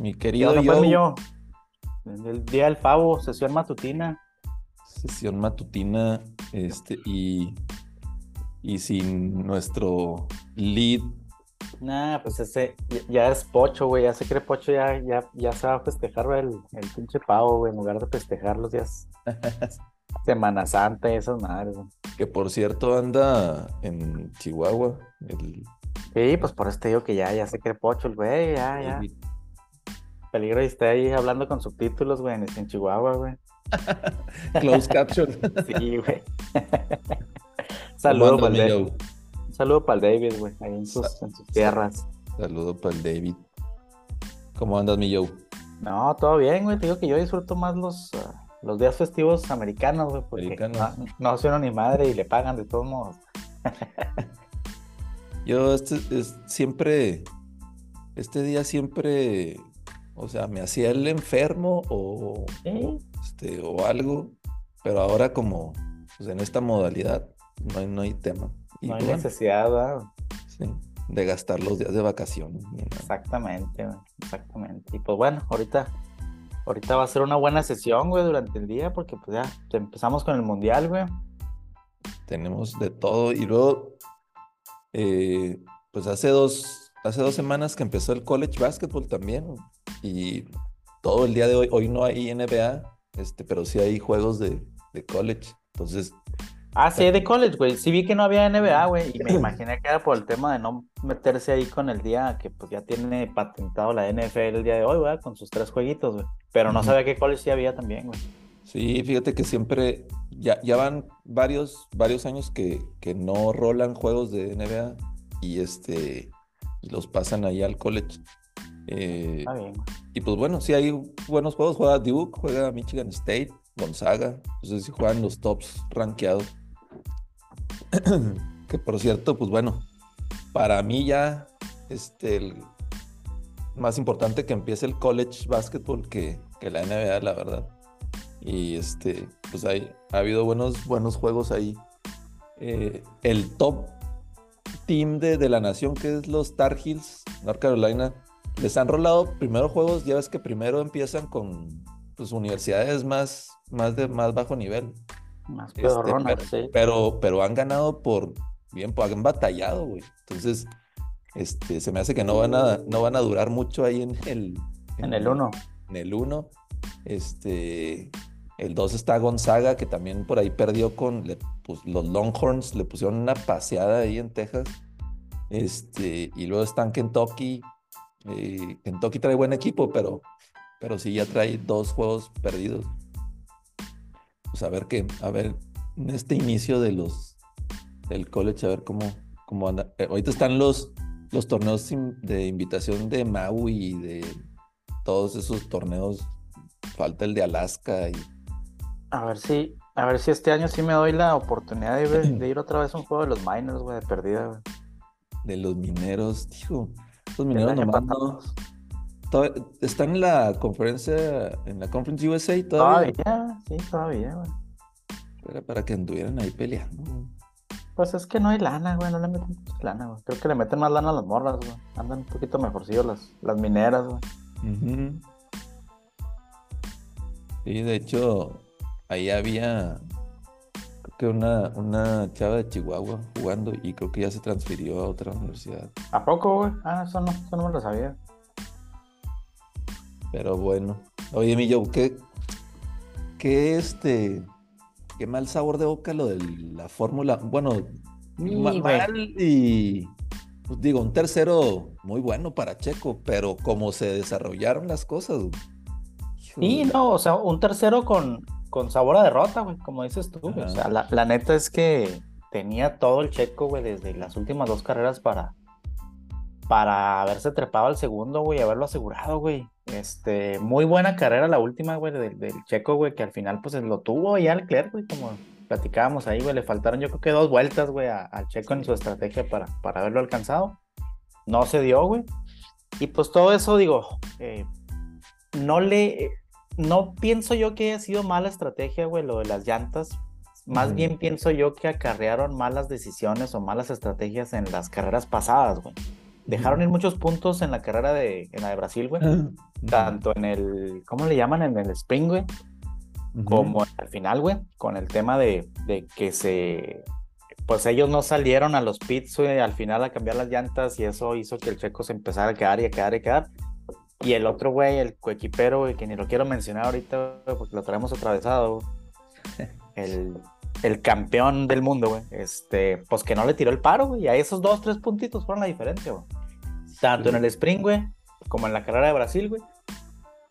Mi querido ¿Qué onda, pues, yo. yo? El día del pavo, sesión matutina. Sesión matutina, este, y, y sin nuestro lead. Nah, pues ese ya, es pocho, güey. Ya se cree pocho, ya, ya, ya se va a festejar güey, el, el pinche pavo, güey. En lugar de festejar los días Semana Santa y esas madres, güey. que por cierto anda en Chihuahua. El, Sí, pues por eso te digo que ya, ya se cree pocho el güey, ya, ya. el- Peligro y esté ahí hablando con subtítulos, güey, en, Chihuahua, güey. closed caption. Sí, güey. ¿Cómo Saludo para el? David. Saludo para el David, güey, ahí en sus, en sus tierras. Saludo para el David. ¿Cómo andas, mi Joe? No, todo bien, güey. Te digo que yo disfruto más los, ah, los días festivos americanos, güey, porque Americanos. no, no soy uno ni madre y le pagan de todos modos. Yo este, es- siempre, este día siempre, o sea, me hacía el enfermo o, Sí. este, o algo, pero ahora como pues, en esta modalidad no hay, no hay tema. Y No hay bueno, necesidad, ¿verdad? sí, de gastar los días de vacaciones. Exactamente, güey, exactamente. Y pues bueno, ahorita, ahorita va a ser una buena sesión, güey, durante el día, porque pues ya empezamos con el mundial, güey. Tenemos de todo y luego, eh, pues hace dos, hace dos semanas que empezó el college basketball también y todo el día de hoy, hoy no hay NBA, este, pero sí hay juegos de, de college. Entonces, Ah, sí, de college, güey. Sí vi que no había NBA, güey, y me imaginé que era por el tema de no meterse ahí con el día que pues ya tiene patentado la NFL el día de hoy, güey, con sus tres jueguitos, güey. Pero no sabía que college sí había también, güey. sí, fíjate que siempre, ya, ya van varios, varios años que, que no rolan juegos de NBA y este, y los pasan ahí al college. Eh, Está bien, güey. Y pues bueno, sí hay buenos juegos. Juega Duke, juega Michigan State, Gonzaga. Entonces sí juegan los tops rankeados. que por cierto, pues bueno, para mí ya este, el más importante que empiece el college basketball que, que la NBA, la verdad. Y este, pues hay, ha habido buenos, buenos juegos ahí. Eh, el top team de, de la nación, que es los Tar Heels, North Carolina, les han rolado primero juegos, ya ves que primero empiezan con pues, universidades más, más de más bajo nivel. Más Este, pedorrona, pero, sí. pero, pero han ganado por bien, pues han batallado, güey. Entonces, este, se me hace que no van a, no van a durar mucho ahí en el, En el uno. en el 1. Este, el 2 está Gonzaga, que también por ahí perdió con le- pues, los Longhorns, le pusieron una paseada ahí en Texas. Este, y luego están Kentucky. Eh, Kentucky trae buen equipo, pero, pero sí ya trae dos juegos perdidos. Pues a ver qué, a ver, en este inicio de los del college, a ver cómo, cómo anda. Eh, ahorita están los, los torneos de invitación de Maui y de todos esos torneos. Falta el de Alaska y A ver si, a ver si este año sí me doy la oportunidad de, de ir otra vez a un juego de los miners, güey, de perdida, güey. de los mineros. Tío, El mineros nomás no- están en la conferencia, en la Conference USA todavía. Todavía, sí, todavía, güey. Era para que anduvieran ahí peleando. Pues es que no hay lana, güey, no le meten mucha lana, güey. Creo que le meten más lana a las morras, güey. Andan un poquito mejorcillos las, las mineras, güey. Sí, de hecho, ahí había que una, una chava de Chihuahua jugando y creo que ya se transfirió a otra universidad. ¿A poco, güey? Ah, eso no, eso no me lo sabía. Pero bueno. Oye, mi Joe, ¿qué, qué este, qué mal sabor de boca lo de la fórmula? Bueno, Sí, mal y pues digo, un tercero muy bueno para Checo, pero como se desarrollaron las cosas. Sí, híjole. no, o sea, un tercero con, con sabor a derrota, güey, como dices tú. güey. O sea, la, la neta es que tenía todo el checo, güey, desde las últimas dos carreras para, para haberse trepado al segundo, güey, y haberlo asegurado, güey. Este, muy buena carrera la última, güey, del, del checo, güey, que al final, pues, lo tuvo ya Leclerc, güey, como platicábamos ahí, güey, le faltaron yo creo que dos vueltas, güey, al checo en su estrategia para, para haberlo alcanzado. No se dio, güey. Y pues todo eso, digo, eh, no le, no pienso yo que haya sido mala estrategia, güey, lo de las llantas. Más bien pienso yo que acarrearon malas decisiones o malas estrategias en las carreras pasadas, güey. dejaron ir muchos puntos en la carrera de, en la de Brasil, güey. Tanto en el, ¿cómo le llaman? En el Spring, güey. Como al final, güey, con el tema de, de que se pues ellos no salieron a los pits, güey, al final a cambiar las llantas y eso hizo que el checo se empezara a quedar y a quedar y a quedar. Y el otro güey, el coequipero, güey, que ni lo quiero mencionar ahorita, porque lo traemos atravesado, el, el campeón del mundo, güey, este, pues que no le tiró el paro, güey, y a esos dos, tres puntitos fueron la diferencia, güey. Tanto en el sprint, güey, como en la carrera de Brasil, güey.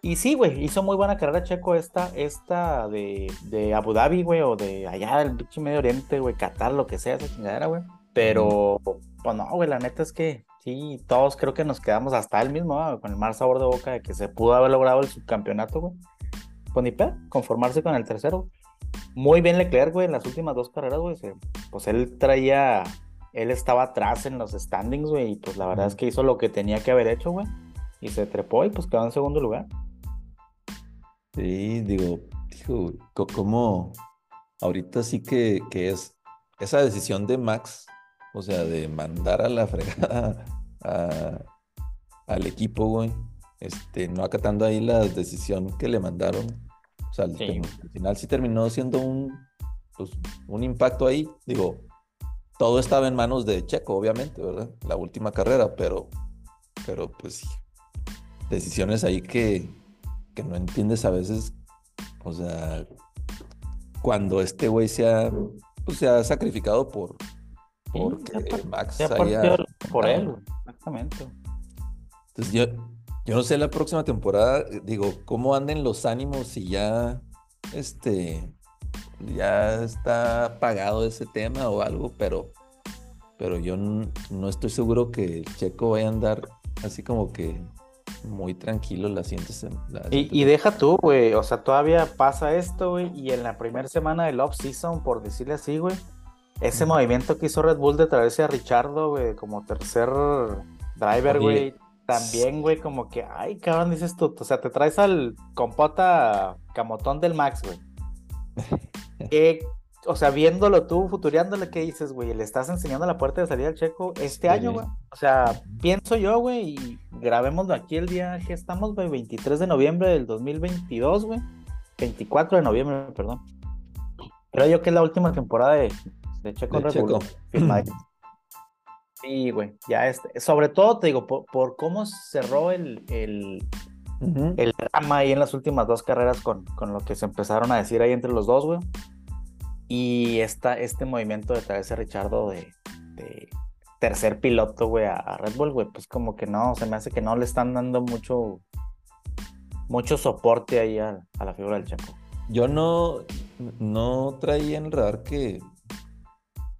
Y sí, güey, hizo muy buena carrera Checo esta, esta de, de Abu Dhabi, güey, o de allá del pinche Medio Oriente, güey, Qatar, lo que sea, esa chingadera, güey. Pero, pues no, güey, la neta es que sí, todos creo que nos quedamos hasta él mismo, con el mal sabor de boca de que se pudo haber logrado el subcampeonato, güey. Pues ni pedo, conformarse con el tercero. Muy bien Leclerc, güey, en las últimas dos carreras, güey. Pues él traía, él estaba atrás en los standings, güey, y pues la verdad es que hizo lo que tenía que haber hecho, güey. Y se trepó y pues quedó en segundo lugar. Sí, digo, digo, como ahorita sí que, que es esa decisión de Max, o sea, de mandar a la fregada al equipo, güey, este, no acatando ahí la decisión que le mandaron. O sea, al, final sí terminó siendo un, pues, un impacto ahí. Digo, todo estaba en manos de Checo, obviamente, ¿verdad? La última carrera, pero, pero pues decisiones ahí que, que no entiendes a veces, o sea, cuando este güey se ha, pues, se ha sacrificado por porque Max haya... por él, exactamente. Entonces yo, yo no sé la próxima temporada, digo, cómo anden los ánimos si ya este ya está apagado ese tema o algo, pero pero yo no, no estoy seguro que el Checo vaya a andar así como que muy tranquilo la sientes. y, deja tú, güey, o sea, todavía pasa esto, güey, y en la primera semana del off-season, por decirle así, güey, ese movimiento que hizo Red Bull de traerse a Richardo, güey, como tercer driver, güey, también, güey, como que, ay, cabrón, dices tú, o sea, te traes al compota camotón del Max, güey. o sea, viéndolo tú, futureándole, ¿qué dices, güey? Le estás enseñando la puerta de salida al checo este año, güey. O sea, pienso yo, güey, y grabémoslo aquí el día que estamos, güey, 23 de noviembre del 2022, güey. 24 de noviembre, perdón. Creo yo que es la última temporada de, Checo de Checo. Sí, güey, ya este, sobre todo te digo, por, cómo cerró el, el, el drama ahí en las últimas dos carreras con, con lo que se empezaron a decir ahí entre los dos, güey y esta, este movimiento de traerse a Richardo de, tercer piloto, güey, a, Red Bull, güey, pues como que no, se me hace que no le están dando mucho, mucho soporte ahí a, la figura del Checo. Yo no, no traía en el radar que,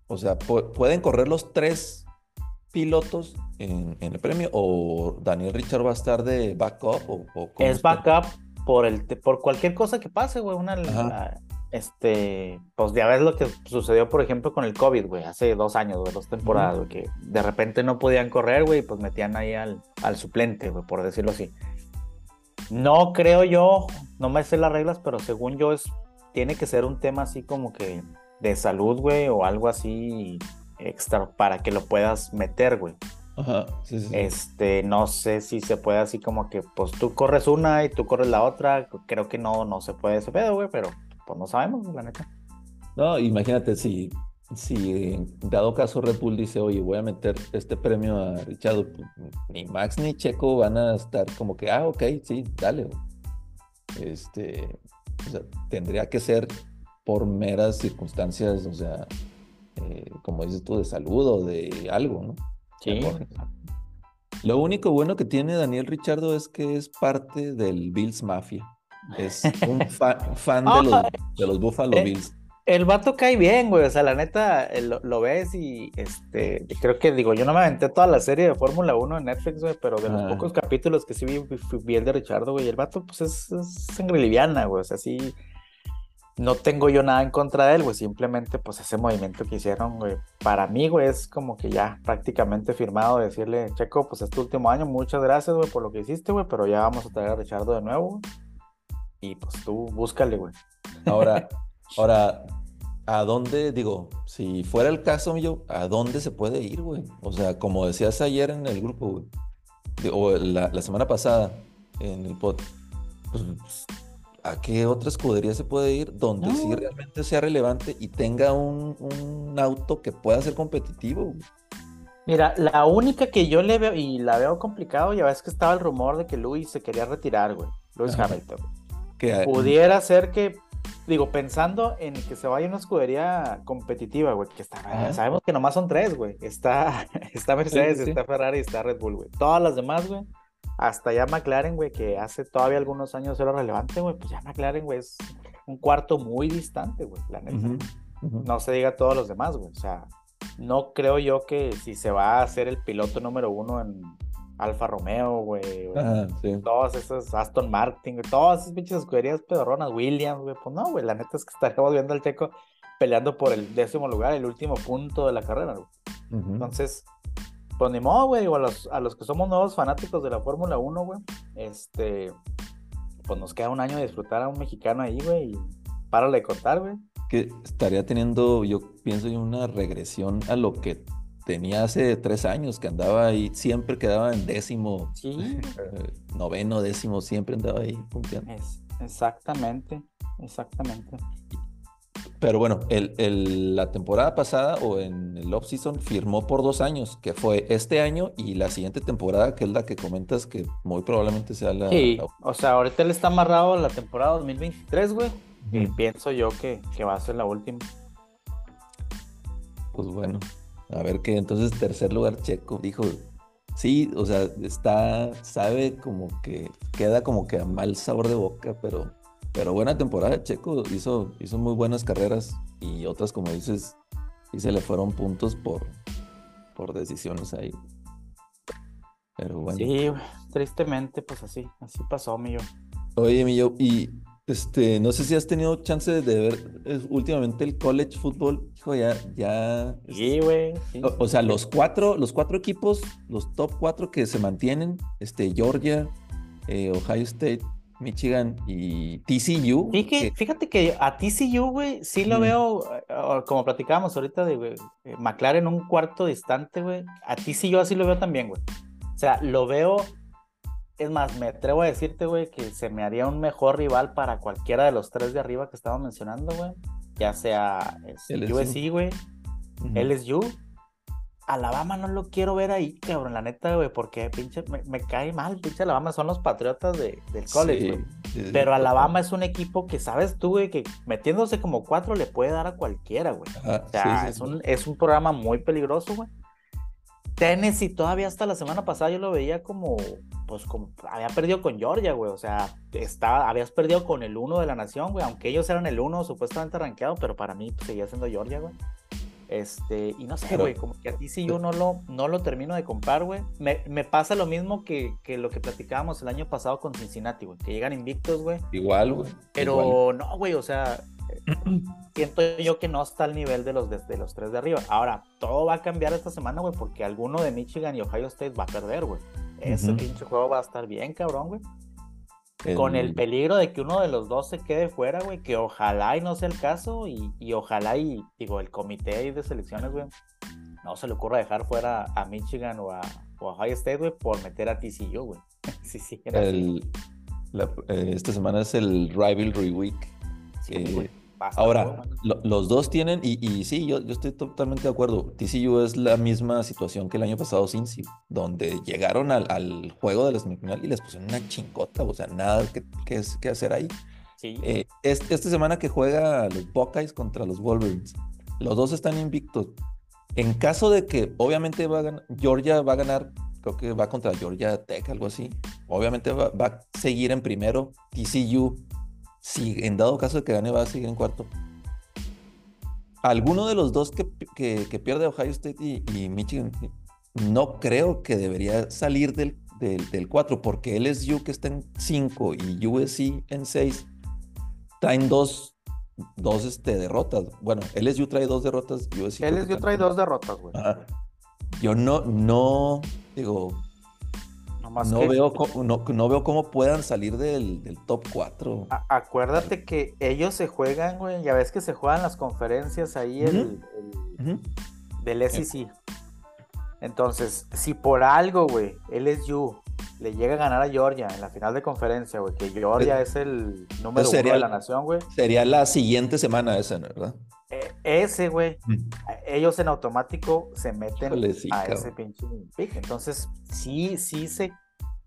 o sea, pueden correr los tres pilotos en, el premio o Daniel Richard va a estar de backup o, es backup por el por cualquier cosa que pase, güey, una este, pues ya ves lo que sucedió, por ejemplo, con el COVID, güey, hace dos años, güey, dos temporadas, güey, que de repente no podían correr, güey, pues metían ahí al, al suplente, güey, por decirlo así. No creo yo, no me sé las reglas, pero según yo es, tiene que ser un tema así como que de salud, güey, o algo así extra para que lo puedas meter, güey. Ajá, sí, sí. Este, no sé si se puede así como que, pues tú corres una y tú corres la otra, creo que no, no se puede ese pedo, güey, pero pues no sabemos, la neta. No, imagínate si, si dado caso Red Bull dice, oye, voy a meter este premio a Richard, pues, ni Max ni Checo van a estar como que, ah, ok, sí, dale. Este, o sea, tendría que ser por meras circunstancias, o sea, eh, como dices tú, de salud o de algo, ¿no? Sí. Lo único bueno que tiene Daniel Richardo es que es parte del Bills Mafia. Es un fan de, los, Buffalo eh, Bills. El vato cae bien, güey. O sea, la neta, eh, lo, ves y este, creo que digo, yo no me aventé toda la serie de Fórmula 1 en Netflix, güey, pero de los pocos capítulos que sí vi, vi, el de Richardo, güey. El vato, pues es, sangre liviana, güey. O sea, sí. No tengo yo nada en contra de él, güey. Simplemente, pues ese movimiento que hicieron, güey. Para mí, güey, es como que ya prácticamente firmado decirle, Checo, pues este último año, muchas gracias, güey, por lo que hiciste, güey, pero ya vamos a traer a Richardo de nuevo, y pues tú búscale, güey. Ahora, ahora, ¿A dónde, digo, si fuera el caso, yo, ¿a dónde se puede ir, güey? O sea, como decías ayer en el grupo, güey, o la, la semana pasada en el pod, pues, ¿a qué otra escudería se puede ir donde sí realmente sea relevante y tenga un, un auto que pueda ser competitivo? Mira, la única que yo le veo, y la veo complicado, ya ves que estaba el rumor de que Luis se quería retirar, güey. Luis Hamilton. Que, Pudiera ser que digo, pensando en que se vaya una escudería competitiva, güey, que está, sabemos que nomás son tres, güey. Está, está Mercedes, está Ferrari está Red Bull, güey. Todas las demás, güey, hasta ya McLaren, güey, que hace todavía algunos años era relevante, güey, pues ya McLaren, güey, es un cuarto muy distante, güey, la neta. No se diga todos los demás, güey. O sea, no creo yo que si se va a hacer el piloto número uno en, Alfa Romeo, güey. Todas esas, Aston Martin, todas esas pinches escuderías pedorronas, Williams, güey. Pues no, güey, la neta es que estaríamos viendo al Checo peleando por el décimo lugar, el último punto de la carrera, güey. Entonces, pues ni modo, güey, a los, a los que somos nuevos fanáticos de la Fórmula 1, güey, este, pues nos queda un año de disfrutar a un mexicano ahí, güey, y párale de contar, güey. Que estaría teniendo, yo pienso, una regresión a lo que tenía hace tres años que andaba ahí, siempre quedaba en décimo, sí. noveno, décimo, siempre andaba ahí punteando. exactamente, exactamente. Pero bueno, el, la temporada pasada o en el off-season firmó por dos años, que fue este año y la siguiente temporada, que es la que comentas que muy probablemente sea la. Sí, o sea, ahorita él está amarrado la temporada 2023, güey. Y pienso yo que, que va a ser la última. Pues bueno, a ver qué, entonces tercer lugar Checo, dijo, sí, o sea, está, sabe como que queda como que a mal sabor de boca, pero, pero buena temporada Checo, hizo, hizo muy buenas carreras y otras, como dices, y se le fueron puntos por, por decisiones ahí. Pero bueno. Sí, tristemente, pues así, así pasó, mío. Oye, mío, y este, no sé si has tenido chance de ver últimamente el college football. Hijo, ya, ya. Sí, güey. O, sea, los cuatro, los cuatro equipos, los top cuatro que se mantienen, este, Georgia, eh, Ohio State, Michigan y TCU. Fíjate que, a TCU, güey, sí lo veo, eh, como platicábamos ahorita de eh, McLaren un cuarto distante, güey. A TCU así lo veo también, güey. O sea, lo veo es más, me atrevo a decirte, güey, que se me haría un mejor rival para cualquiera de los tres de arriba que estaba mencionando, güey. Ya sea el USC, güey, LSU. Alabama no lo quiero ver ahí, cabrón, la neta, güey, porque pinche, me, cae mal, pinche Alabama son los patriotas de, del college, güey. Pero Alabama es un equipo que, sabes tú, güey, que metiéndose como cuatro le puede dar a cualquiera, güey. o sea, es, un, es un programa muy peligroso, güey. Tennessee todavía hasta la semana pasada yo lo veía como, pues como, había perdido con Georgia, güey, o sea, estaba, habías perdido con el uno de la nación, güey, aunque ellos eran el uno supuestamente rankeado, pero para mí pues, seguía siendo Georgia, güey. Este, y no sé, güey, como que a ti sí yo no lo, no lo termino de comprar, güey. Me, me, pasa lo mismo que, que, lo que platicábamos el año pasado con Cincinnati, güey, que llegan invictos, güey. Igual, güey. Pero no, güey, o sea, siento yo que no está al nivel de los, de, los tres de arriba. Ahora, todo va a cambiar esta semana, güey, porque alguno de Michigan y Ohio State va a perder, güey. Ese pinche juego va a estar bien, cabrón, güey. Con el peligro de que uno de los dos se quede fuera, güey, que ojalá y no sea el caso, y, y ojalá y, digo, el comité de selecciones, güey, no se le ocurra dejar fuera a Michigan o a, Ohio State, güey, por meter a TCU, güey. sí, sí, el, eh, esta semana es el Rivalry Week. Sí, eh, Ahora, los dos tienen, y, y sí, yo, yo, estoy totalmente de acuerdo. TCU es la misma situación que el año pasado Cincy, donde llegaron al, al juego de la semifinal y les pusieron una chincota, o sea, nada que, que, que hacer ahí. Sí. Eh, esta semana que juega los Buckeyes contra los Wolverines, los dos están invictos. En caso de que, obviamente, va a ganar, Georgia va a ganar, creo que va contra Georgia Tech, algo así. Obviamente va, va a seguir en primero. TCU si en dado caso de que gane va a seguir en cuarto. Alguno de los dos que, que, pierde Ohio State y, Michigan, no creo que debería salir del, del, 4, porque LSU que está en 5 y USC en 6, traen dos, dos este, derrotas. Bueno, LSU trae dos derrotas, USC. LSU trae dos derrotas, güey. Yo no, no, digo, no, veo cómo, no, veo cómo puedan salir del, top 4. acuérdate que ellos se juegan, güey, ya ves que se juegan las conferencias ahí el, del SEC. Entonces, si por algo, güey, LSU le llega a ganar a Georgia en la final de conferencia, güey, que Georgia es el número uno de la nación, güey. Sería la siguiente semana esa, ¿verdad? E, ese, güey, ellos en automático se meten a ese pinche pick. Entonces, sí, sí se,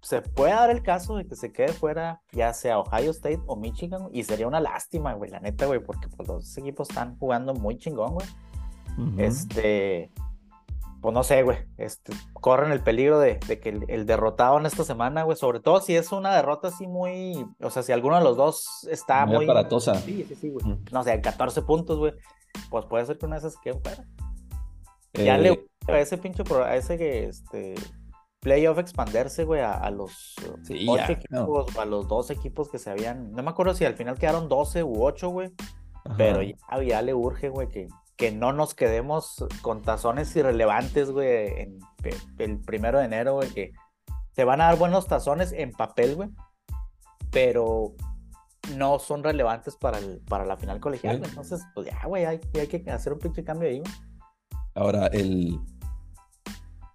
se puede dar el caso de que se quede fuera, ya sea Ohio State o Michigan, y sería una lástima, güey, la neta, güey, porque pues, los equipos están jugando muy chingón, güey. Este pues no sé, güey, este, corren el peligro de, que el, derrotado en esta semana, güey, sobre todo si es una derrota así muy, o sea, si alguno de los dos está muy... muy aparatosa. Sí, sí, sí, güey. No sé, 14 puntos, güey, pues puede ser que una de esas quede fuera. Ya le eh, a ese pinche, a ese este, playoff expanderse, güey, a, los ocho equipos, a los dos equipos que se habían, no me acuerdo si al final quedaron 12 u 8, güey, pero ya, ya le urge, güey, que, que no nos quedemos con tazones irrelevantes, güey, en el primero de enero, güey, que se van a dar buenos tazones en papel, güey, pero no son relevantes para, el, para la final colegial, Entonces, pues ya, güey, hay, hay, que hacer un pinche cambio ahí, güey. Ahora, el,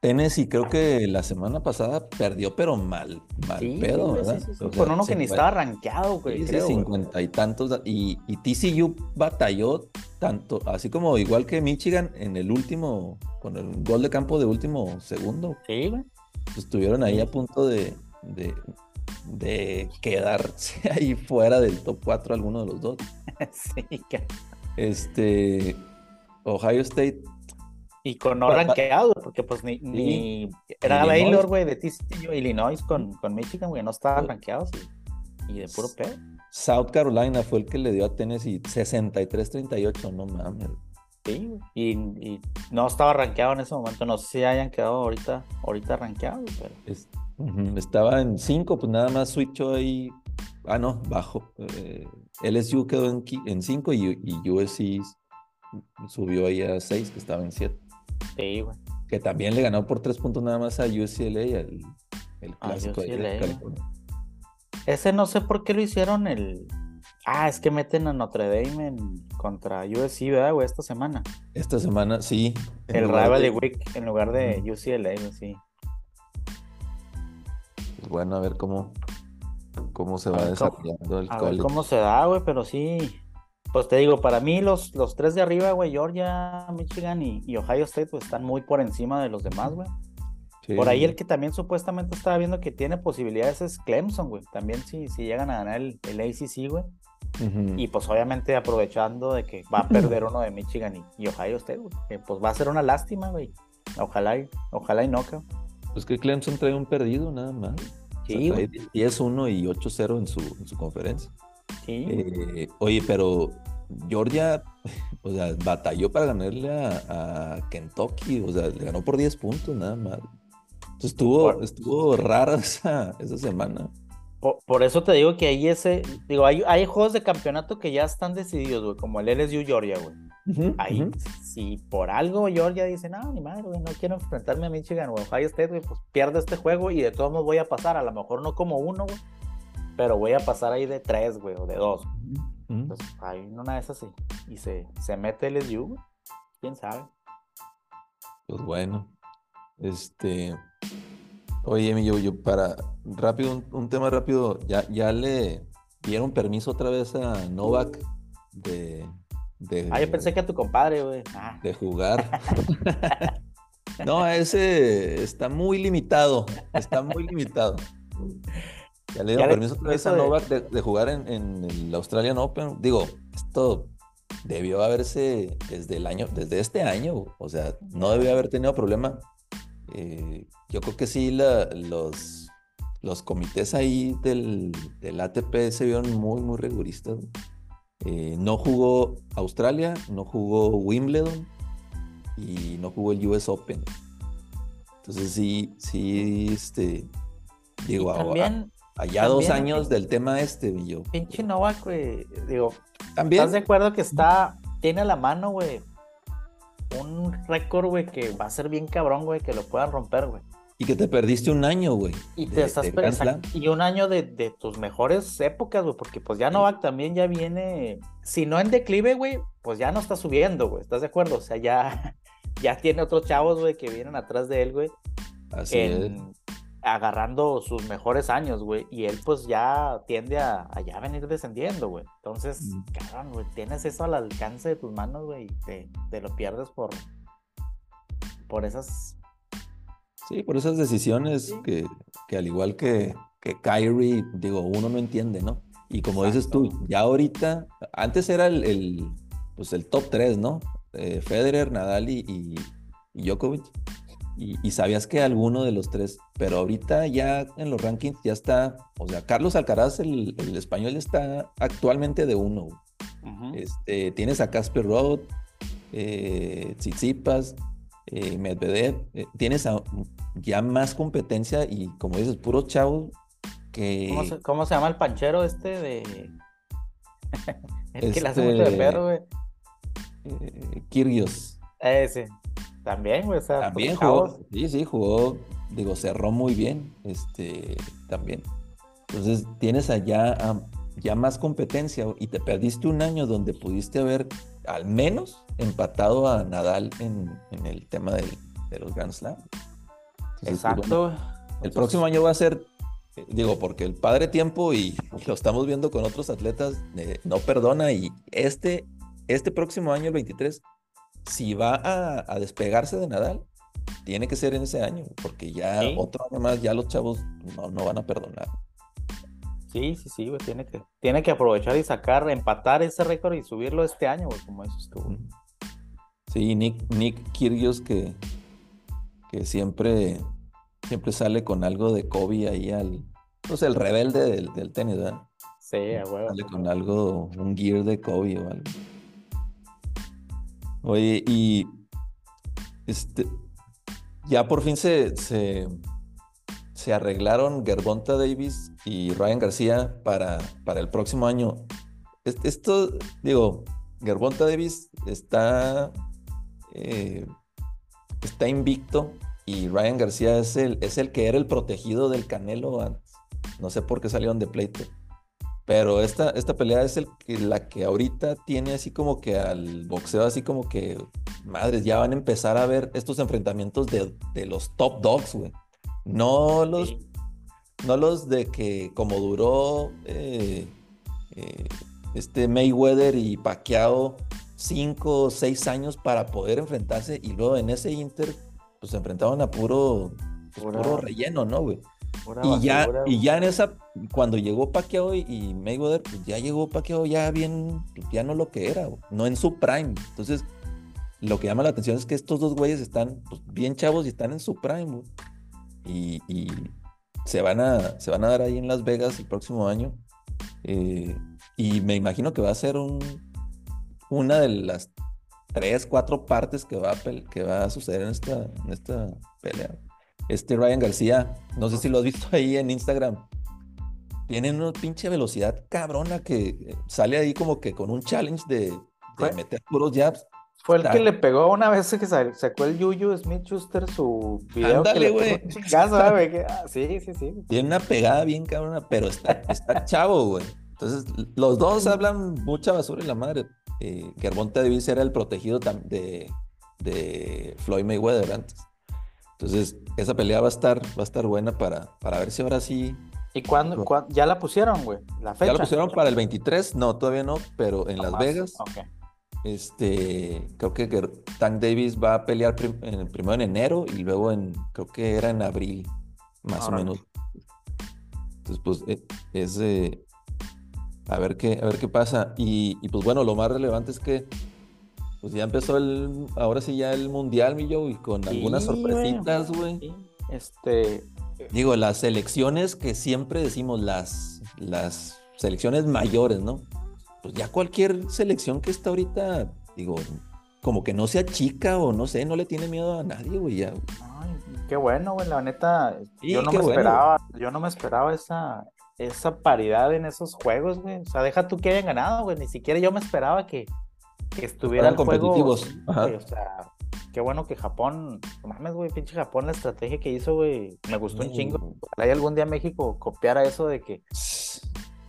Tennessee creo que la semana pasada perdió, pero mal, mal pedo, ¿verdad? Con uno que ni estaba rankeado, güey. Sí, cincuenta y tantos. Y, y, TCU batalló tanto, así como igual que Michigan en el último, con el gol de campo de último segundo. Sí, güey. Estuvieron ahí a punto de, de, de quedarse ahí fuera del top 4 alguno de los dos. sí, que... Este. Ohio State y con no rankeado, porque pues ni, ni era Baylor, güey, de TCU, Illinois con, con Michigan, güey, no estaban rankeados y, de puro pedo. South Carolina fue el que le dio a Tennessee 63-38, no mames. Sí, y, y, no estaba rankeado en ese momento, no sé si hayan quedado ahorita, ahorita rankeados, pero... estaba en 5, pues nada más switchó ahí, ah no, bajo. Eh, LSU quedó en 5 y, y USC subió ahí a 6, que estaba en 7. Sí, güey. Que también le ganó por tres puntos nada más a UCLA, el, el clásico de California. Ese no sé por qué lo hicieron el. Ah, es que meten a Notre Dame en... contra USC, ¿verdad, güey? Esta semana. Esta semana, sí. El Rivalry Week en lugar de UCLA, sí. Pues bueno, a ver cómo, cómo se va desarrollando el a Ver cómo se da, güey, pero sí pues te digo, para mí los, los tres de arriba, güey, Georgia, Michigan y, Ohio State, pues están muy por encima de los demás, güey. Por ahí el que también supuestamente estaba viendo que tiene posibilidades es Clemson, güey. También si, si llegan a ganar el, el ACC, güey. Y pues obviamente aprovechando de que va a perder uno de Michigan y, Ohio State, güey. Que pues va a ser una lástima, güey. Ojalá y, ojalá y no, creo. Pues que Clemson trae un perdido nada más. Sí, o 10-1 y 8-0 en su, en su conferencia. Eh, oye, pero Georgia, o sea, batalló para ganarle a, Kentucky, o sea, le ganó por 10 puntos nada más. Entonces estuvo, estuvo rara esa, esa semana. Por, eso te digo que ahí ese, digo, hay, hay juegos de campeonato que ya están decididos, güey, como el LSU Georgia, güey. ahí, si por algo Georgia dice, no, ni madre, güey, no quiero enfrentarme a Michigan o Ohio State, güey, pues pierdo este juego y de todos modos voy a pasar, a lo mejor no como uno, güey, pero voy a pasar ahí de tres, güey, o de dos. Entonces, hay una de esas sí. Y se, se mete el SU, quién sabe. Pues bueno. Este. Oye, yo, yo para rápido, un, tema rápido, ya, ya le dieron permiso otra vez a Novak de. de ah, yo pensé que a tu compadre, güey. Ah. De jugar. no, ese está muy limitado. Está muy limitado. Ya le dio permiso a Novak de, jugar en, el Australian Open. Digo, esto debió haberse desde el año, desde este año, o sea, no debió haber tenido problema. Eh, yo creo que sí, los, los comités ahí del, ATP se vieron muy, muy rigoristas. Eh, no jugó Australia, no jugó Wimbledon y no jugó el US Open. Entonces sí, sí, este, digo, ahora, Allá dos años del tema este, yo. Pinche Novak, güey. Digo, ¿También? ¿estás de acuerdo que está, tiene a la mano, güey? Un récord, güey, que va a ser bien cabrón, güey, que lo puedan romper, güey. Y que te perdiste un año, güey. Y de- te estás de y un año de, de tus mejores épocas, güey, porque pues ya Novak también ya viene, si no en declive, güey, pues ya no está subiendo, güey, ¿estás de acuerdo? O sea, ya, ya tiene otros chavos, güey, que vienen atrás de él, güey, Así es. Agarrando sus mejores años, güey, y él pues ya tiende a, a ya venir descendiendo, güey. Entonces, Mm. cabrón, güey, tienes eso al alcance de tus manos, güey, y te, te lo pierdes por, por esas... Sí, por esas decisiones Sí. que, que al igual que, que Kyrie, digo, uno no entiende, ¿no? Y como dices tú, ya ahorita, antes era el, el, pues el top 3, ¿no? Eh, Federer, Nadal y, y, y Djokovic. Y, y sabías que alguno de los tres, pero ahorita ya en los rankings ya está, o sea, Carlos Alcaraz, el, el español, está actualmente de uno. Este, tienes a Casper Roth, eh, Tsitsipas, eh, Medvedev, eh, tienes a- ya más competencia y como dices, puros chavos que ¿Cómo se, cómo se llama el panchero este de... el que le hace mucho de Este, perro, güey. eh, Kyrgios Ese. También, güey. O sea, también jugó, sí, sí, jugó, digo, cerró muy bien, este, también. Entonces tienes allá a- ya más competencia y te perdiste un año donde pudiste haber al menos empatado a Nadal en, en el tema del- de los Grand Slam. Entonces, pues, bueno, Exacto. El Entonces, próximo año va a ser, eh, digo, porque el padre tiempo y lo estamos viendo con otros atletas, eh, no perdona y este, este próximo año, el 23, si va a, a despegarse de Nadal, tiene que ser en ese año, porque ya Sí. otro año más, ya los chavos no, no van a perdonar. Sí, sí, sí, güey. Tiene que, tiene que aprovechar y sacar, empatar ese récord y subirlo este año, güey, como dices tú. güey. Sí, Nick, Nick Kyrgios que, que siempre, siempre sale con algo de Kobe ahí al, pues el rebelde del, del tenis, ¿verdad? Sí, a huevo. Sale con algo, un gear de Kobe o algo. Oye, y este, ya por fin se, se, arreglaron Gervonta Davis y Ryan García para, para el próximo año. Es- Esto, digo, Gervonta Davis está, eh, está invicto y Ryan García es el, es el que era el protegido del Canelo antes. No sé por qué salieron de pleito. Pero esta, esta pelea es el la que ahorita tiene así como que al boxeo, así como que, madres, ya van a empezar a ver estos enfrentamientos de, de los top dogs, güey. No los, Sí. no los de que como duró eh, eh, este Mayweather y Pacquiao cinco o seis años para poder enfrentarse y luego en ese Inter pues se enfrentaban a puro, pues, puro relleno, ¿no, güey? Y ya, y ya en esa, cuando llegó Pacquiao y, y Mayweather, pues ya llegó Pacquiao ya bien, pues ya no lo que era, no en su prime. Entonces, lo que llama la atención es que estos dos güeyes están pues, bien chavos y están en su prime. Y, y se van a, se van a dar ahí en Las Vegas el próximo año. Eh, y me imagino que va a ser un, una de las tres, cuatro partes que va a, que va a suceder en esta, en esta pelea. Este Ryan García, no sé si lo has visto ahí en Instagram. Tiene una pinche velocidad cabrona que sale ahí como que con un challenge de, de meter puros jabs. Fue el que le pegó una vez que sa- sacó el Yuyu Smith Schuster su video Ándale, güey. ah, sí, sí, sí. Tiene una pegada bien cabrona, pero está, está chavo, güey. Entonces, los dos hablan mucha basura y la madre. Eh, Gervonta Davis era el protegido de, de Floyd Mayweather antes. Entonces, esa pelea va a estar, va a estar buena para, para ver si ahora sí. ¿Y cuándo, ya la pusieron, güey? La fecha. Ya lo pusieron para el 23, no, todavía no, pero en No Las más. Vegas. Ok. Este, creo que Tank Davis va a pelear prim- en- primero en enero y luego en, creo que era en abril, más o menos. Entonces, pues, eh, es eh, a ver qué, a ver qué pasa. Y, y, pues bueno, lo más relevante es que pues ya empezó el, ahora sí ya el mundial, mi y con algunas Sí, sorpresitas, güey. Sí, Este, Digo, las selecciones que siempre decimos, las, las selecciones mayores, ¿no? Pues ya cualquier selección que está ahorita, digo, como que no sea chica o no sé, no le tiene miedo a nadie, güey, ya. ay, qué bueno, güey, la neta, Sí, yo no me bueno. esperaba, yo no me esperaba esa, esa paridad en esos juegos, güey. O sea, deja tú que hayan ganado, güey, ni siquiera yo me esperaba que, que estuviera Fueran el juego, competitivos. sí, o sea, qué bueno que Japón, no mames, güey, pinche Japón, la estrategia que hizo, güey, me gustó un chingo. Mm. Ojalá y algún día México copiara eso de que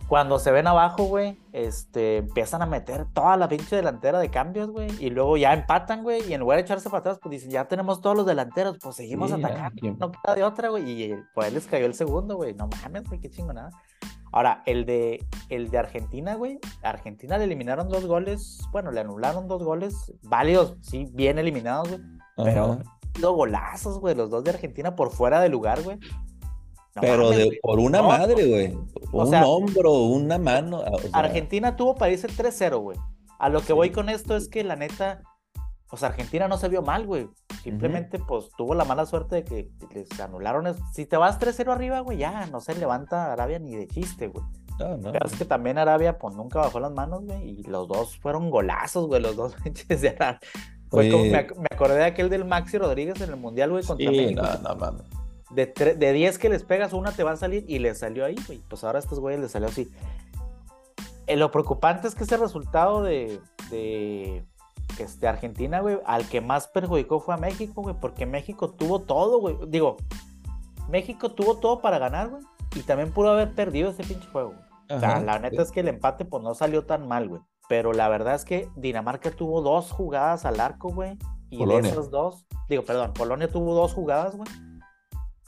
cuando se ven abajo, güey, este, empiezan a meter toda la pinche delantera de cambios, güey, y luego ya empatan, güey, y en lugar de echarse para atrás, pues dicen, ya tenemos todos los delanteros, pues seguimos Sí, atacando, no queda de otra, güey, y eh, pues les cayó el segundo, güey, no mames, güey, qué chingonada. Ahora, el de, el de Argentina, güey, Argentina le eliminaron dos goles, bueno, le anularon dos goles válidos, sí, bien eliminados, güey, pero dos golazos, güey, los dos de Argentina por fuera de lugar, güey. No Pero mames, de, güey. por una No, madre, güey. O Un sea, hombro, una mano. o sea, Argentina tuvo para irse 3-0, güey. A lo que voy con esto es que la neta, pues Argentina no se vio mal, güey. Simplemente, pues tuvo la mala suerte de que les anularon. es- Si te vas 3-0 arriba, güey, ya no se levanta Arabia ni de chiste, güey. no, no. Pero es que también Arabia, pues nunca bajó las manos, güey. Y los dos fueron golazos, güey, los dos pinches de Arabia. Fue como, me, ac- me acordé de aquel del Maxi Rodríguez en el Mundial, güey, contra Sí, México. no, no mames. De, de 10 que les pegas, una te va a salir y les salió ahí, güey. Pues ahora a estos güeyes les salió así. Eh, lo preocupante es que ese resultado de, de este, Argentina, güey, al que más perjudicó fue a México, güey, porque México tuvo todo, güey. Digo, México tuvo todo para ganar, güey, y también pudo haber perdido ese pinche juego. O sea, la neta es que el empate, pues no salió tan mal, güey. Pero la verdad es que Dinamarca tuvo dos jugadas al arco, güey. Y Polonia. de esas dos, digo, perdón, Polonia tuvo dos jugadas, güey.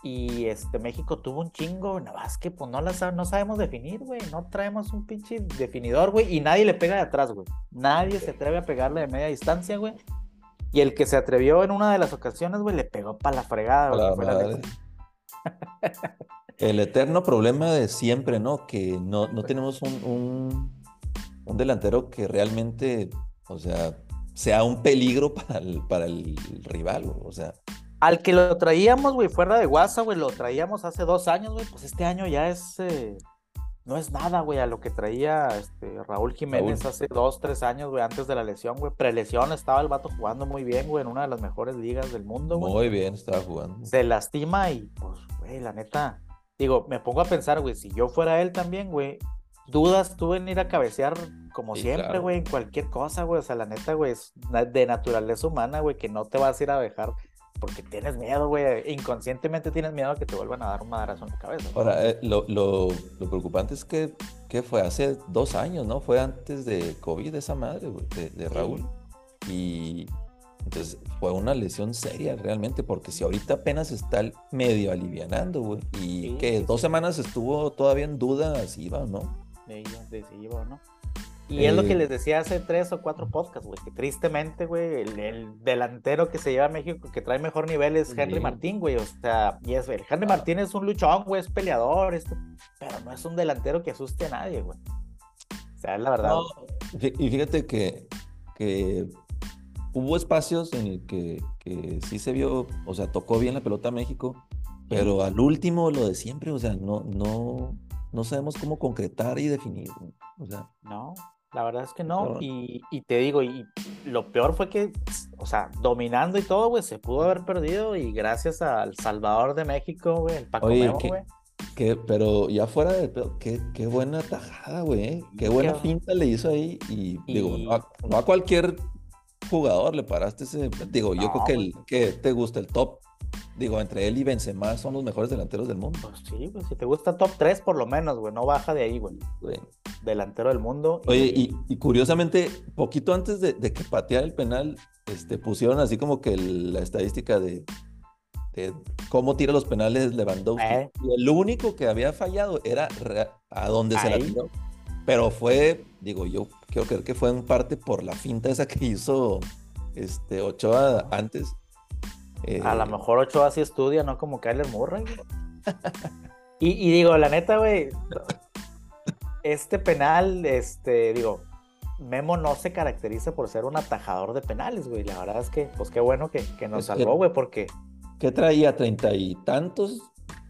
Y este México tuvo un chingo, nada más que pues no las no sabemos definir, güey. No traemos un pinche definidor, güey. Y nadie le pega de atrás, güey. Nadie se atreve a pegarle de media distancia, güey. Y el que se atrevió en una de las ocasiones, güey, le pegó para la fregada, güey. fue la. El eterno problema de siempre, ¿no? Que no, no tenemos un, un, un delantero que realmente, o sea, sea un peligro para el, para el rival, güey, o sea. Al que lo traíamos, güey, fuera de WhatsApp, güey, lo traíamos hace dos años, güey, pues este año ya es, eh, no es nada, güey, a lo que traía este, Raúl Jiménez Raúl. hace dos, tres años, güey, antes de la lesión, güey, prelesión, estaba el vato jugando muy bien, güey, en una de las mejores ligas del mundo, güey. Muy bien estaba jugando. Se lastima y, pues, güey, la neta, digo, me pongo a pensar, güey, si yo fuera él también, güey, dudas tú en ir a cabecear como Sí, siempre, claro. güey, en cualquier cosa, güey, o sea, la neta, güey, es de naturaleza humana, güey, que no te vas a ir a dejar porque tienes miedo, güey, inconscientemente tienes miedo a que te vuelvan a dar un madrazo en la cabeza. ¿no? Ahora, eh, lo, lo, lo preocupante es que, que fue hace dos años, ¿no? Fue antes de COVID esa madre, güey, de, de Raúl. Y entonces fue una lesión seria realmente, porque si ahorita apenas está medio alivianando, güey, y Sí, que sí, dos semanas estuvo todavía en duda si iba o no. de de si iba o no. Y es lo que Eh, les decía hace tres o cuatro podcasts, güey, que tristemente, güey, el, el delantero que se lleva a México, que trae mejor nivel es Henry Sí. Martín, güey, o sea, y es, el Henry Martín es un luchón, güey, es peleador, esto, pero no es un delantero que asuste a nadie, güey. O sea, es la verdad. No, y fíjate que, que hubo espacios en el que, que sí se vio, o sea, tocó bien la pelota a México, pero al último lo de siempre, o sea, no, no, no sabemos cómo concretar y definir. güey. O sea, No, la verdad es que no. Y, y te digo, y lo peor fue que, o sea, dominando y todo, güey, se pudo haber perdido y gracias al Salvador de México, güey, el Paco Oye, Memo, ¿qué- güey. que, pero ya fuera de pedo, qué, qué buena tajada, güey. ¿eh? Qué buena Qué- finta le hizo ahí. Y, digo, no a, no a cualquier jugador le paraste ese. Digo, yo creo que, el, que te gusta el top. Digo, entre él y Benzema son los mejores delanteros del mundo. Pues sí, güey, si te gusta top 3 por lo menos, güey, no baja de ahí, güey. güey. Delantero del mundo. Oye, y, y curiosamente, poquito antes de, de que pateara el penal, este, pusieron así como que el- la estadística de, de cómo tira los penales Lewandowski. Eh. Y el único que había fallado era a donde se la tiró. Pero fue, digo, yo quiero creer que fue en parte por la finta esa que hizo este, Ochoa antes. Eh, A lo mejor Ochoa sí estudia, no como Kyler Murray. Y, y digo, la neta, güey, este penal, este, digo, Memo no se caracteriza por ser un atajador de penales, güey. La verdad es que, pues qué bueno que, que nos Es que- salvó, güey, porque ¿Qué traía? ¿Treinta y tantos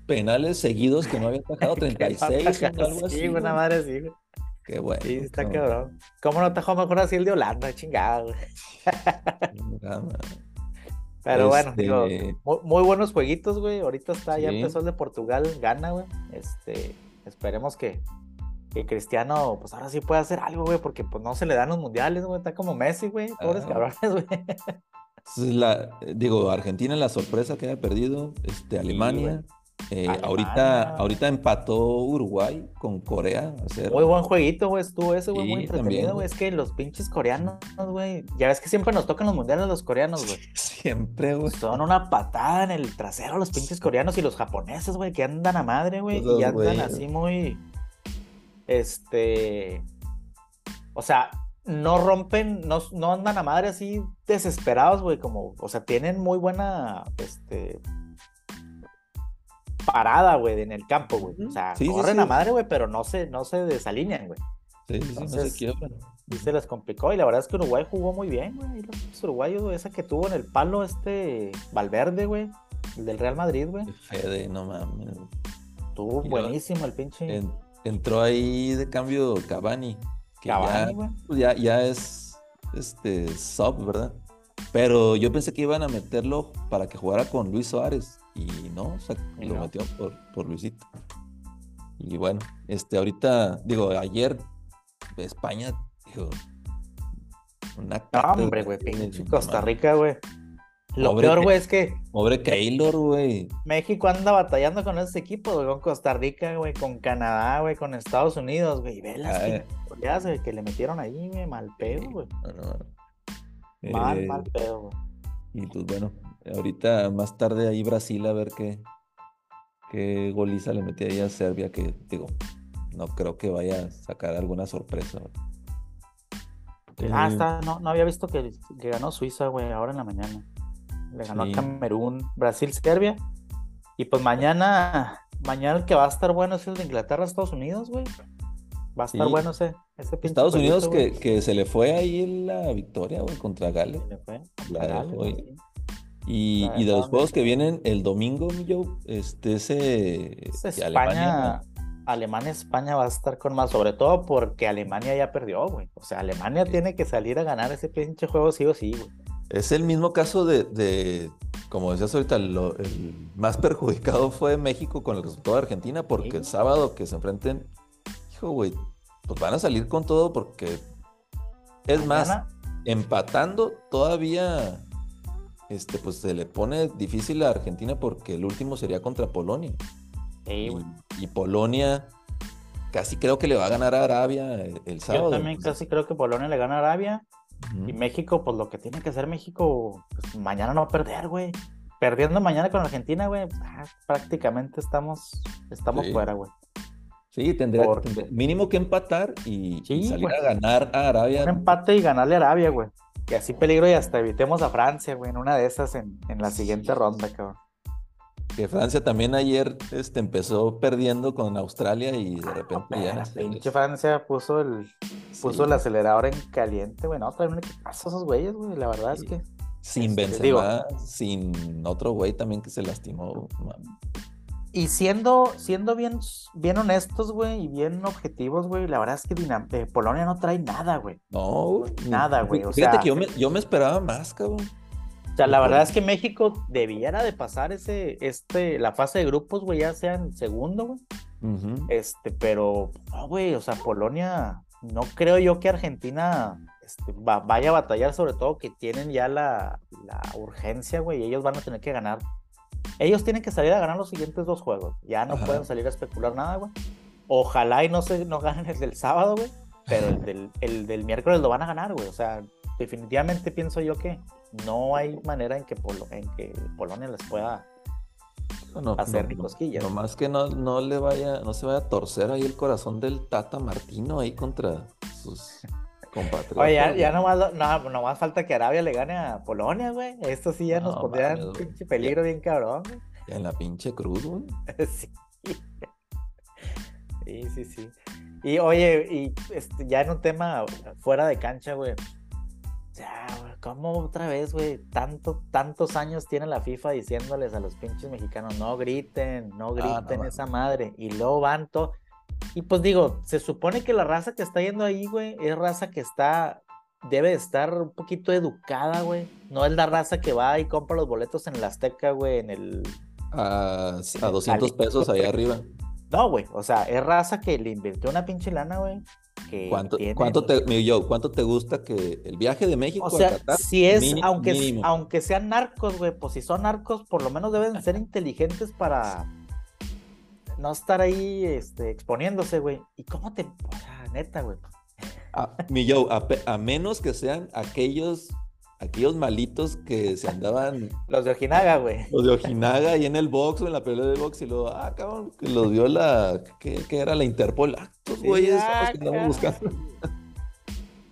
penales seguidos que no había atajado? ¿36 o algo así? Sí, güey, una madre así, güey. Qué bueno. Sí, está no, cabrón. ¿Cómo no atajó mejor así el de Holanda? Chingada, güey. Pero bueno, Este, digo, muy, muy buenos jueguitos, güey. Ahorita está, ya Sí. empezó el de Portugal, gana, güey. Este, esperemos que, que Cristiano, pues ahora sí pueda hacer algo, güey, porque pues no se le dan los mundiales, güey. Está como Messi, güey. Pobres Ah. cabrones, güey. La, digo, Argentina la sorpresa que haya perdido, este, Alemania. eh, Alemania. ahorita, ahorita empató Uruguay con Corea. Muy buen jueguito, güey, estuvo ese, güey, muy entretenido, güey. Es que los pinches coreanos, güey, ya ves que siempre nos tocan los mundiales los coreanos, güey. Siempre, güey. Son una patada en el trasero los pinches coreanos y los japoneses, güey, que andan a madre, güey, y andan así muy, este, o sea, no rompen, no, no andan a madre así desesperados, güey, como, o sea, tienen muy buena, este, parada, güey, en el campo, güey. O sea, Sí, corren sí. a madre, güey, pero no se, no se desalinean, güey. Sí, sí, sí, no Entonces, se quiebran. Y se les complicó. Y la verdad es que Uruguay jugó muy bien, güey. Los uruguayos, güey, esa que tuvo en el palo este Valverde, güey. El del Real Madrid, güey. Fede, no mames. Estuvo Y buenísimo el pinche En- entró ahí de cambio Cavani. Que Cavani, ya, pues ya, ya es este sub, ¿verdad? Pero yo pensé que iban a meterlo para que jugara con Luis Suárez. Y no, o sea, Y lo no. metió por, por Luisito. Y bueno, este, ahorita, digo, ayer España, digo, una hombre, güey, Costa. Rica, güey. Lo Pobre peor, que- güey, es que Pobre Keylor, güey. México anda batallando con esos equipos, güey, con Costa Rica, güey, con Canadá, güey, con Estados Unidos, güey. Y ve las güey, que le metieron ahí, güey, mal pedo, güey. No, no. Mal, Eh, mal pedo, güey. Y pues bueno, ahorita más tarde ahí Brasil a ver qué, qué goliza le metí ahí a Serbia, que digo, no creo que vaya a sacar alguna sorpresa. Ah, Eh, está, no, no había visto que, que ganó Suiza, güey, ahora en la mañana. Le ganó Sí. a Camerún, Brasil, Serbia. Y pues mañana, mañana el que va a estar bueno es el de Inglaterra, Estados Unidos, güey. Va a estar Sí. bueno ese, ese pinche Estados Unidos que, que se le fue ahí la victoria, güey, contra Gales. Se le fue. La dejó sí. Y, La y de los juegos que vienen el domingo, mi Joe, este, ese Es España, Alemania, España va a estar con más, sobre todo porque Alemania ya perdió, güey. O sea, Alemania Sí. tiene que salir a ganar ese pinche juego sí o sí, güey. Es el mismo caso de, de, como decías ahorita, lo- el más perjudicado fue México con el resultado de Argentina, porque el sábado que se enfrenten, hijo, güey, pues van a salir con todo porque es más, empatando todavía, este, pues se le pone difícil a Argentina porque el último sería contra Polonia. Sí, Y, Polonia casi creo que le va a ganar a Arabia el, el sábado. Yo también casi creo que Polonia le gana a Arabia. Y México, pues lo que tiene que hacer México, pues mañana no perder, güey. Perdiendo mañana con Argentina, güey, ah, prácticamente estamos, estamos Sí. fuera, güey. Sí, tendría, tendría mínimo que empatar y, salir güey. a ganar a Arabia. Un empate y ganarle a Arabia, güey. Y así peligro y hasta evitemos a Francia, güey, en una de esas en, en la siguiente ronda, cabrón. Que Francia también ayer este, empezó perdiendo con Australia y de repente ya. Se les- pinche Francia puso el, puso sí, el acelerador en caliente, güey. No, traen un equipazo esos güeyes, güey. La verdad Sí. es que. Sin este, Benzema, sin otro güey también que se lastimó. Y siendo, siendo bien, bien honestos, güey, y bien objetivos, güey, la verdad es que Dinam- eh, Polonia no trae nada, güey. No, güey, Nada, güey, o Fíjate sea- que yo me, yo me esperaba más, cabrón. O sea, la verdad es que México debiera de pasar ese, este, la fase de grupos, güey, ya sea en segundo, güey. Este, pero, no, güey, o sea, Polonia, no creo yo que Argentina este, va- vaya a batallar, sobre todo que tienen ya la, la urgencia, güey, y ellos van a tener que ganar. Ellos tienen que salir a ganar los siguientes dos juegos. Ya no Ajá. pueden salir a especular nada, güey. Ojalá y no se no ganen el del sábado, güey. Pero el del, el del miércoles lo van a ganar, güey. O sea, definitivamente pienso yo que no hay manera en que, Polo- en que Polonia les pueda No, hacer no, ni no, cosquillas. Nomás que no, no le vaya, no se vaya a torcer ahí el corazón del Tata Martino ahí contra sus compatriotas. Oye, ya, ya nomás, no, nomás falta que Arabia le gane a Polonia, güey. Esto sí ya nos No, pondría en pinche peligro bien cabrón, güey. En la pinche cruz, güey. Sí. Sí, sí, sí. Y oye, y este, ya en un tema fuera de cancha, güey. Güey, ¿cómo otra vez, güey? Tanto, tantos años tiene la FIFA diciéndoles a los pinches mexicanos, no griten, no griten mames. esa madre. Y luego van to- Y pues digo, se supone que la raza que está yendo ahí, güey, es raza que está, debe de estar un poquito educada, güey. No es la raza que va y compra los boletos en el Azteca, güey, en el A, a el 200 Cali. pesos ahí arriba. No, güey, o sea, es raza que le invirtió una pinche lana, güey. Que ¿Cuánto, tienen- cuánto te, ¿cuánto te gusta que el viaje de México O sea, a Qatar? si es, aunque, mínimo. aunque sean narcos, güey, pues si son narcos, por lo menos deben ser inteligentes para no estar ahí este, exponiéndose, güey. ¿Y cómo te.? O sea, neta, güey. A, mi a, pe- a menos que sean aquellos, aquellos malitos que se andaban Los de Ojinaga, güey. los de Ojinaga ahí en el box o en la pelea de box y luego, ah, cabrón, que los vio la, ¿qué, qué era la Interpol? Ah, estos güeyes que andamos buscando.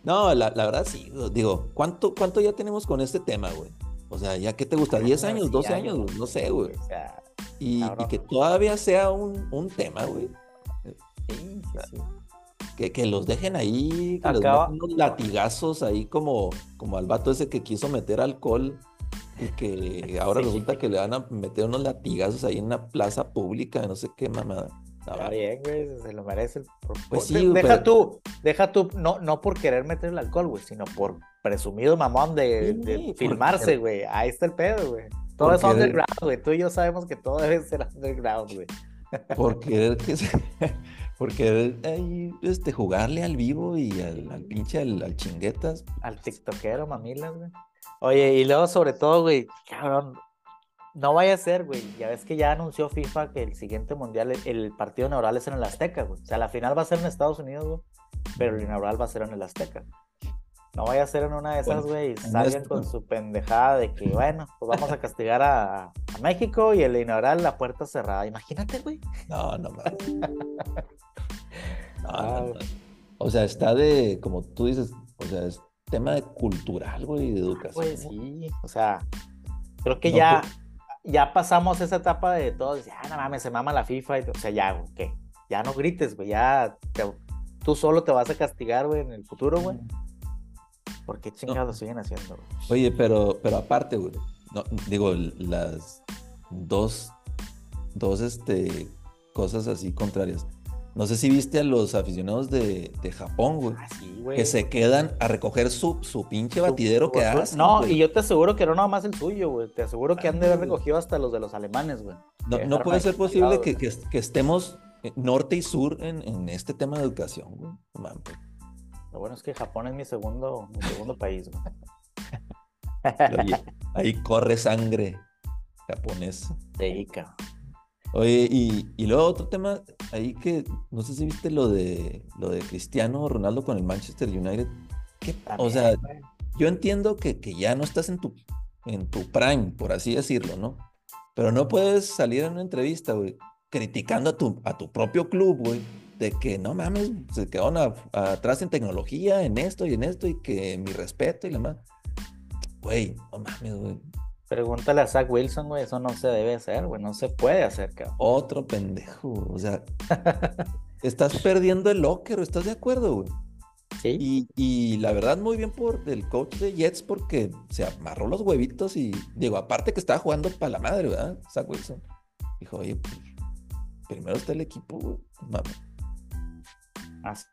No, la, la verdad sí, digo, ¿cuánto, ¿cuánto ya tenemos con este tema, güey? O sea, ¿ya qué te gusta? ¿10 años, Sí, 12 años? güey? No sé, güey. O sea, Y, y que todavía sea un, un tema, güey. sí, sí, sí. Que, que los dejen ahí, que les Acaba- metan unos latigazos ahí como, como al vato ese que quiso meter alcohol y que ahora Sí. resulta que le van a meter unos latigazos ahí en una plaza pública, no sé qué mamada. Está bien, güey, se lo merece. el Pues sí, deja pero- tú, deja tú, no, no por querer meter el alcohol, güey, sino por presumido mamón de, Sí, de porque- filmarse, güey. Ahí está el pedo, güey. Todo es underground, güey. Tú y yo sabemos que todo debe ser underground, güey. por querer que se- por querer ahí, este, jugarle al vivo y al, al pinche al, al chinguetas. Al tiktokero, mamilas, güey. Oye, y luego sobre todo, güey, cabrón, no vaya a ser, güey. Ya ves que ya anunció FIFA que el siguiente mundial, el, partido inaugural es en el Azteca, güey. O sea, la final va a ser en Estados Unidos, güey, pero el inaugural va a ser en el Azteca. No vaya a ser en una de esas, güey, salgan con su pendejada de que, bueno, pues vamos a castigar a, a México y el inaugural la puerta cerrada. Imagínate, güey. No, no mames. No, Ah, no, no. O sea, está de, como tú dices, o sea, es tema de cultural, güey, de educación. Pues ¿no? sí, o sea, creo que No, ya, ya pasamos esa etapa de todos, ya no mames, se mama la FIFA, y, o sea, ya, güey, ¿qué? Ya no grites, güey, ya te- tú solo te vas a castigar, güey, en el futuro, güey. ¿Por qué chingados lo siguen haciendo, güey? Oye, pero, pero aparte, güey, no, digo, las dos, dos, este, cosas así contrarias. No sé si viste a los aficionados de, de Japón, güey, Ah, sí, güey. que se quedan a recoger su, su pinche batidero su que hacen. No, güey. y yo te aseguro que no nada más el suyo, güey. Te aseguro que han de haber Ah, güey. recogido hasta los de los alemanes, güey. No, puede ser posible que, que- que estemos eh, norte y sur en, en este tema de educación, güey. Mames. Lo bueno es que Japón es mi segundo, mi segundo país, güey. Ahí corre sangre japonesa. Sí, cabrón. Oye, y, y luego otro tema ahí que no sé si viste lo de lo de Cristiano Ronaldo con el Manchester United. ¿Qué- o sea, yo entiendo que, que ya no estás en tu, en tu prime, por así decirlo, ¿no? Pero no puedes salir en una entrevista, güey, criticando a tu, a tu propio club, güey, de que no mames, se quedaron a- atrás en tecnología, en esto y en esto, y que mi respeto y la más. Güey, no mames, güey. Pregúntale a Zach Wilson, güey. Eso no se debe hacer, güey. No se puede hacer, cabrón. Otro pendejo, o sea, estás perdiendo el locker, ¿estás de acuerdo, güey? Sí. Y, y la verdad, muy bien por el coach de Jets porque se amarró los huevitos y digo, aparte que estaba jugando para la madre, ¿verdad? Zach Wilson. Dijo, oye, pues, primero está el equipo, güey. mames". Así